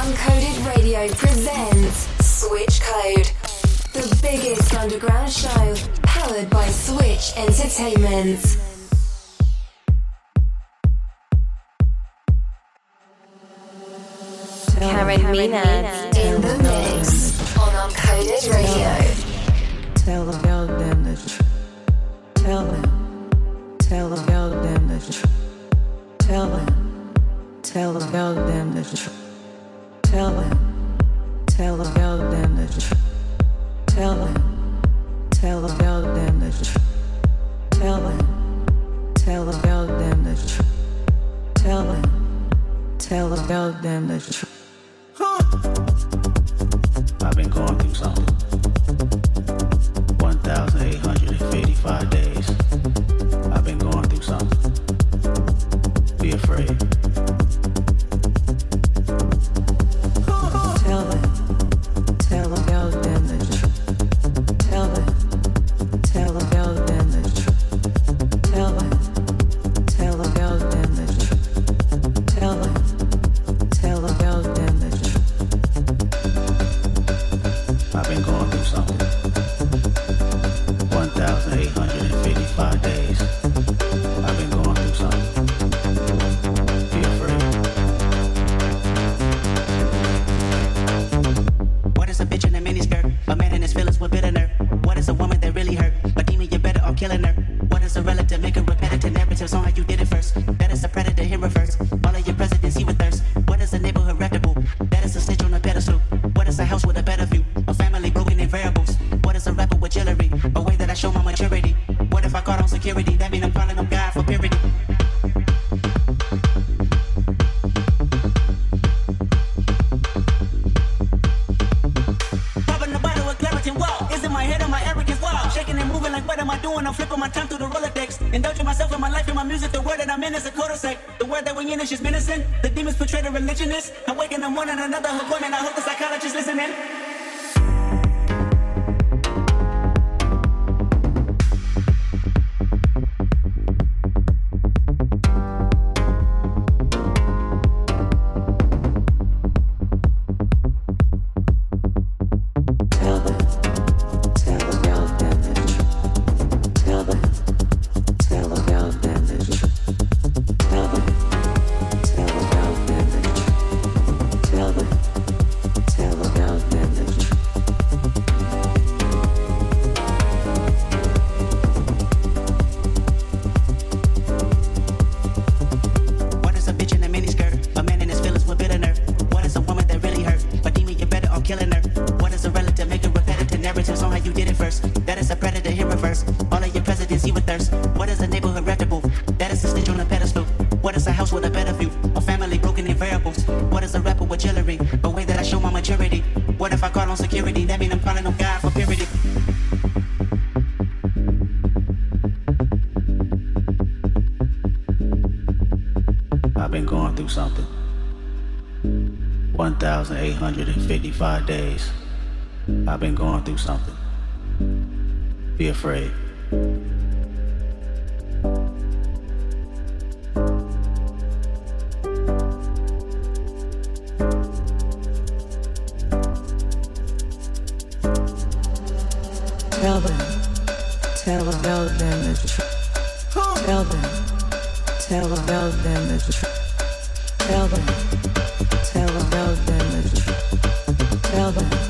Uncoded Radio presents Switch Code, the biggest underground show powered by Switch Entertainment. Karen, Karen Menad in the mix on Uncoded Radio. Tell them, tell them the truth. Tell them, tell them, tell them the truth. Tell them, tell them, tell them the truth. Tell them, tell them, tell them the truth. Tell them, tell them, tell them the truth. Tell them, tell them, tell them the truth. Tell them, tell them, tell them the truth. I've been going. that we in is just menacing. The demons portray the religionist. I'm waking, them one and another hook women. I hope the psychologist listening. Tell about them the truth. Tell them. Tell about them the truth. Tell them. Tell about them the truth. Tell them.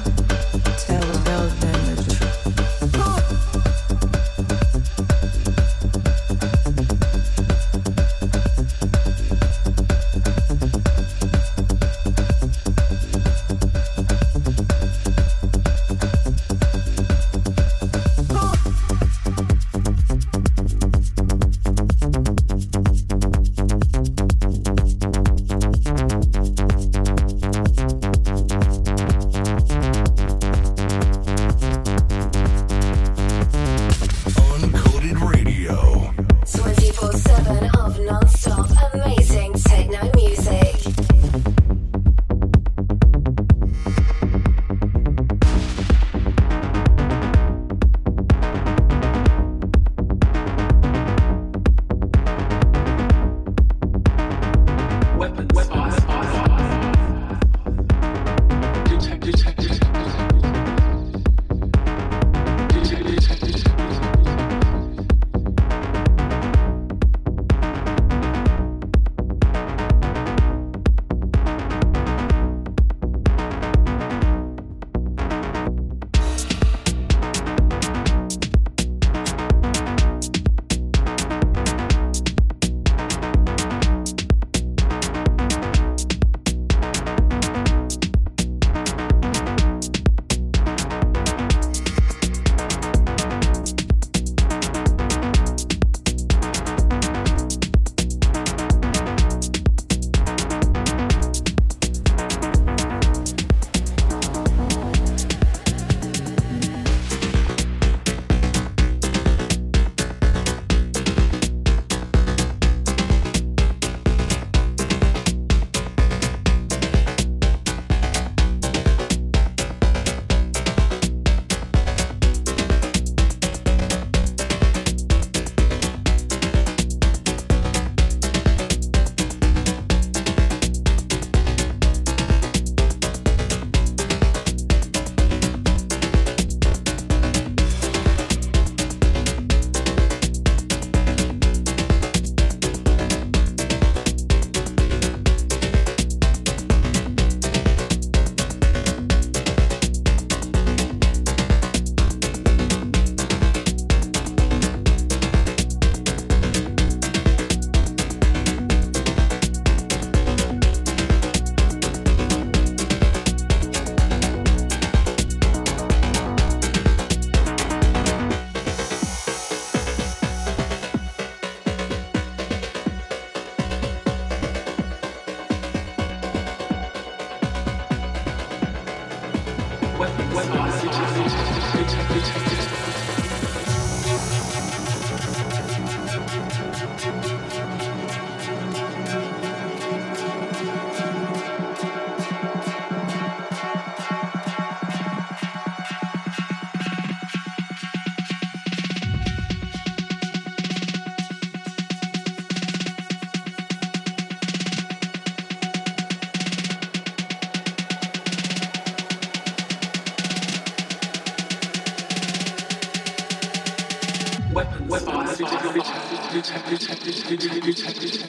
every time.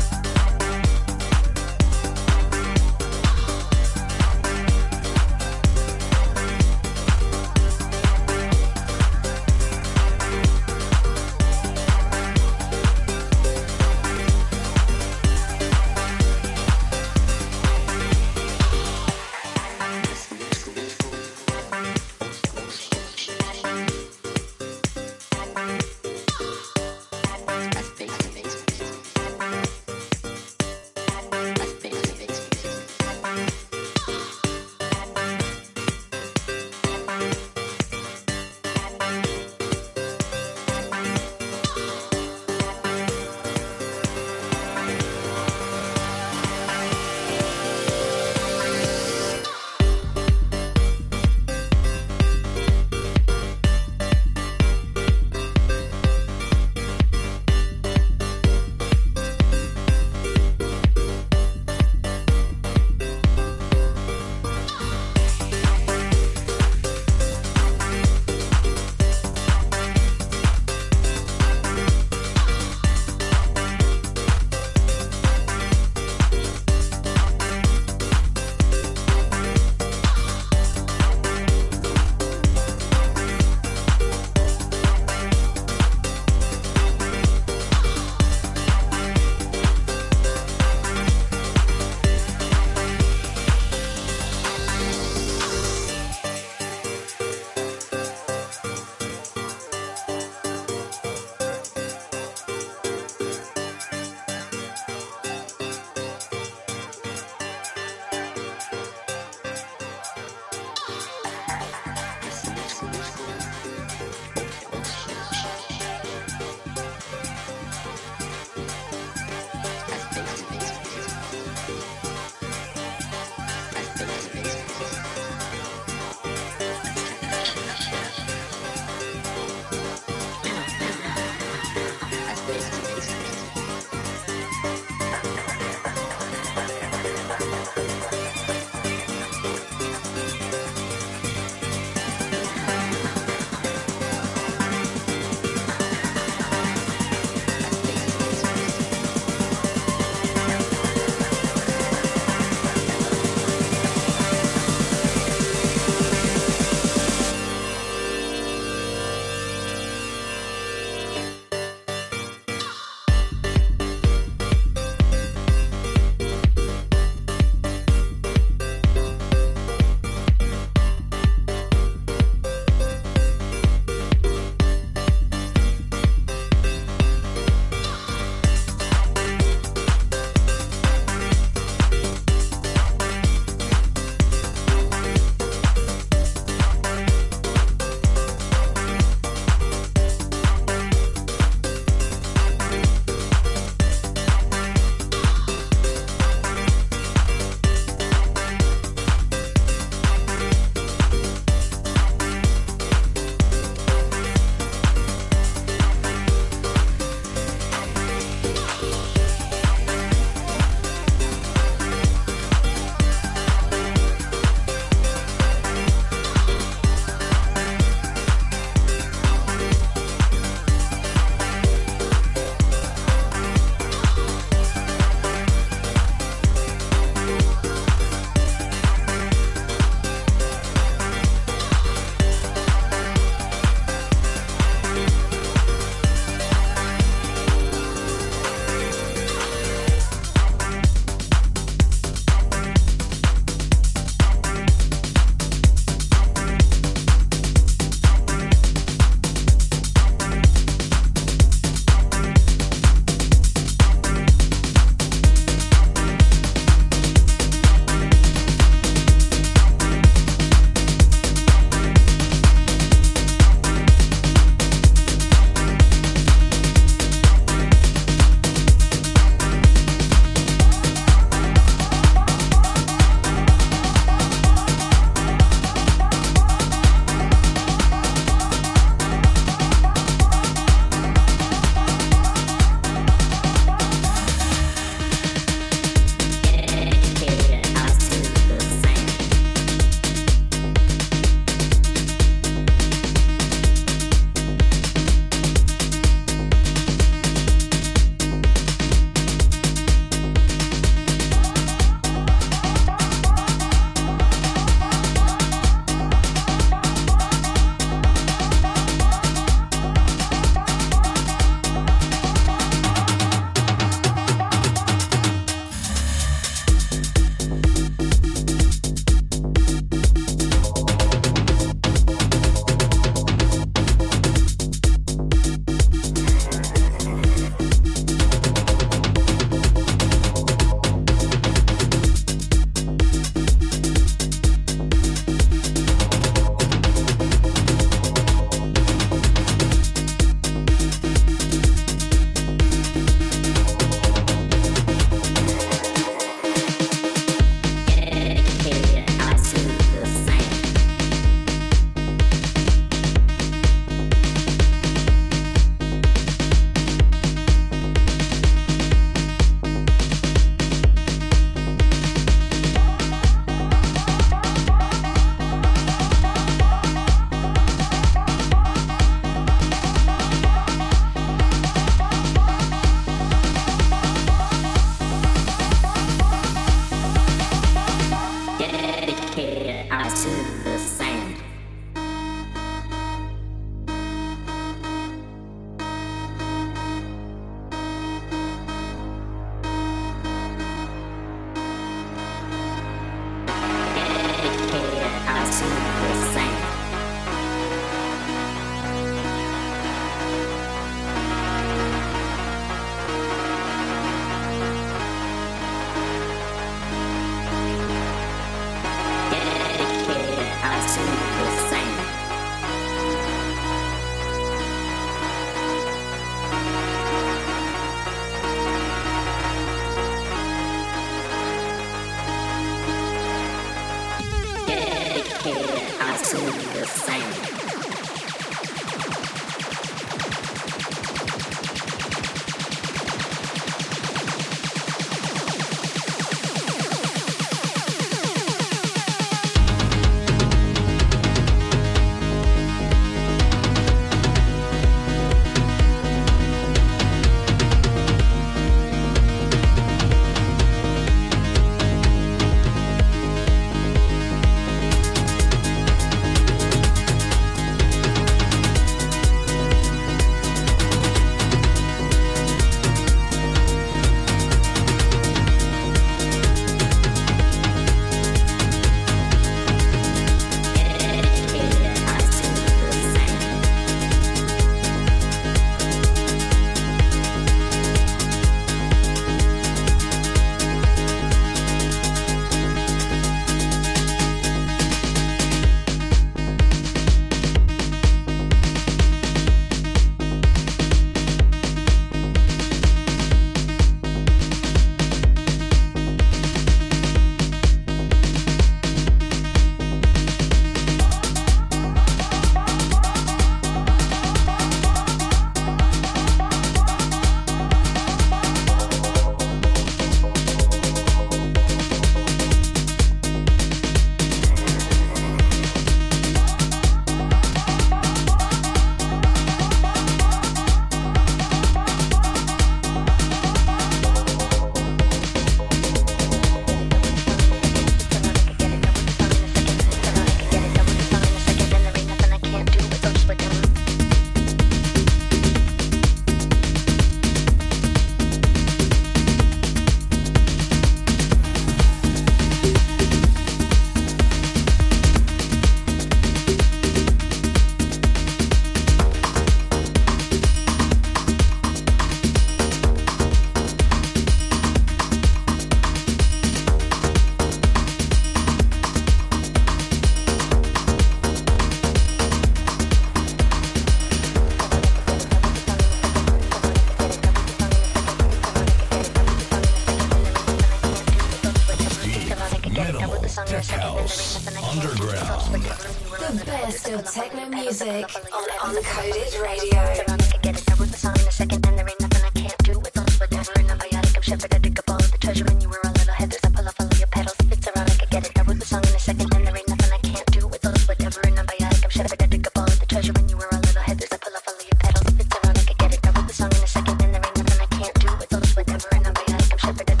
shit to get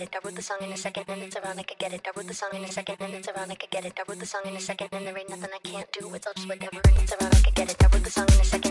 get it. I wrote the song in a second and it's around. I get it. I wrote the song in a second and it's around. I get it. I wrote the song in a second and there ain't nothing I can't do. It's all just whatever and it's around. I get it. I wrote the song in a second.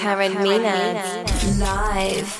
Karen Menad. Live.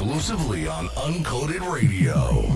Exclusively on Uncoded Radio.